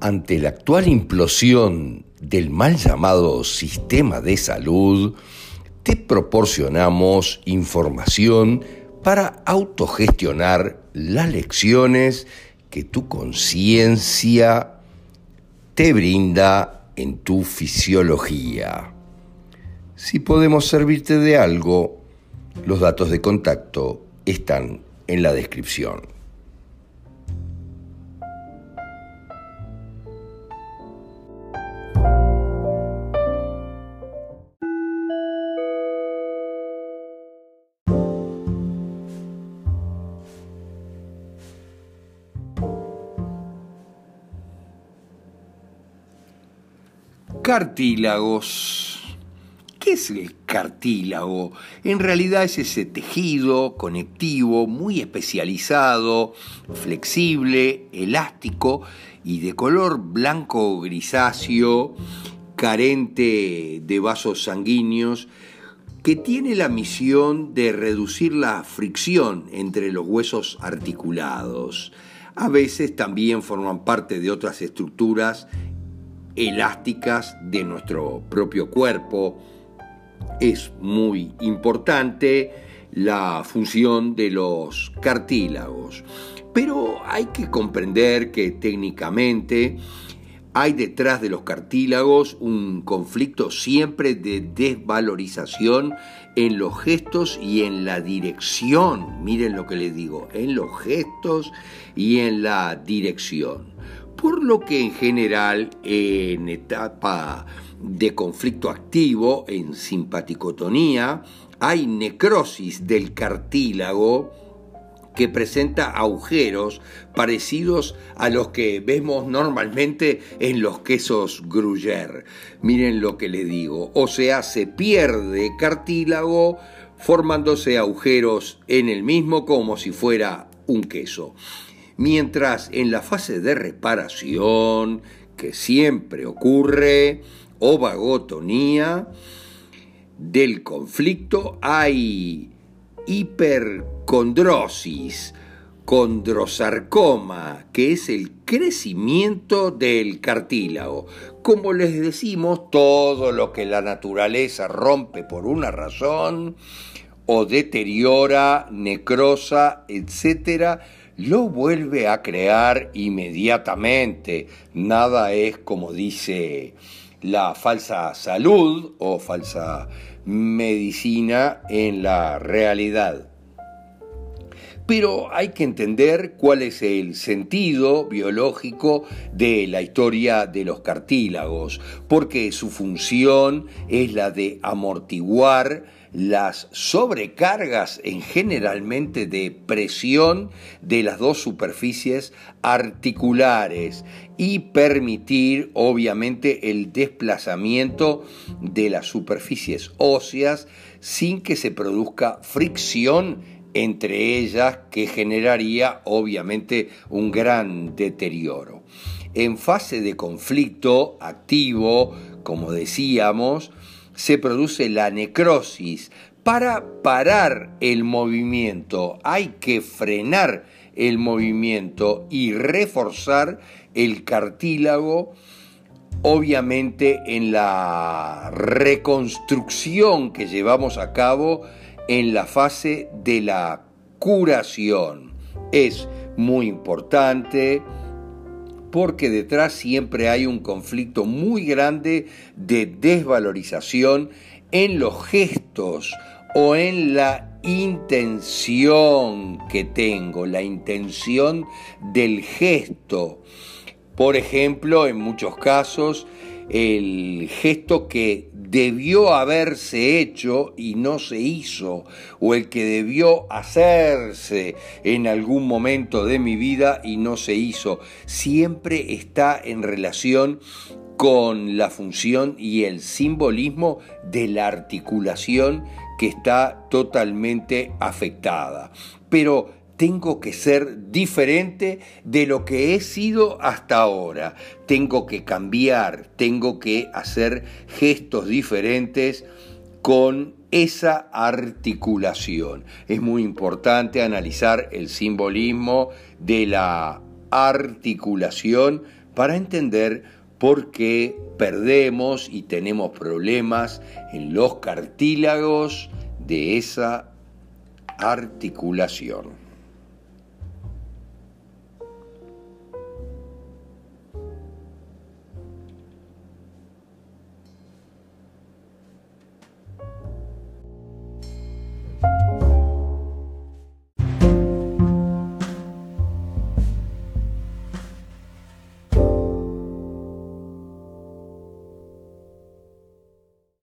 Ante la actual implosión del mal llamado sistema de salud, te proporcionamos información para autogestionar las lecciones que tu conciencia te brinda en tu fisiología. Si podemos servirte de algo, los datos de contacto están en la descripción. Cartílagos. ¿Qué es el cartílago? En realidad es ese tejido conectivo muy especializado, flexible, elástico y de color blanco grisáceo, carente de vasos sanguíneos, que tiene la misión de reducir la fricción entre los huesos articulados. A veces también forman parte de otras estructuras elásticas de nuestro propio cuerpo. Es muy importante la función de los cartílagos. Pero hay que comprender que técnicamente hay detrás de los cartílagos un conflicto siempre de desvalorización en los gestos y en la dirección. Miren lo que les digo, en los gestos y en la dirección por lo que en general en etapa de conflicto activo, en simpaticotonía, hay necrosis del cartílago que presenta agujeros parecidos a los que vemos normalmente en los quesos gruyère. Miren lo que les digo, o sea, se pierde cartílago formándose agujeros en el mismo como si fuera un queso mientras en la fase de reparación, que siempre ocurre, o vagotonía, del conflicto hay hipercondrosis, condrosarcoma, que es el crecimiento del cartílago. Como les decimos, todo lo que la naturaleza rompe por una razón o deteriora, necrosa, etcétera, lo vuelve a crear inmediatamente. Nada es como dice la falsa salud o falsa medicina en la realidad. Pero hay que entender cuál es el sentido biológico de la historia de los cartílagos, porque su función es la de amortiguar las sobrecargas en generalmente de presión de las dos superficies articulares y permitir obviamente el desplazamiento de las superficies óseas sin que se produzca fricción entre ellas que generaría obviamente un gran deterioro. En fase de conflicto activo, como decíamos, se produce la necrosis. Para parar el movimiento hay que frenar el movimiento y reforzar el cartílago, obviamente en la reconstrucción que llevamos a cabo en la fase de la curación. Es muy importante porque detrás siempre hay un conflicto muy grande de desvalorización en los gestos o en la intención que tengo, la intención del gesto. Por ejemplo, en muchos casos, el gesto que debió haberse hecho y no se hizo, o el que debió hacerse en algún momento de mi vida y no se hizo, siempre está en relación con la función y el simbolismo de la articulación que está totalmente afectada. Pero tengo que ser diferente de lo que he sido hasta ahora. Tengo que cambiar, tengo que hacer gestos diferentes con esa articulación. Es muy importante analizar el simbolismo de la articulación para entender por qué perdemos y tenemos problemas en los cartílagos de esa articulación.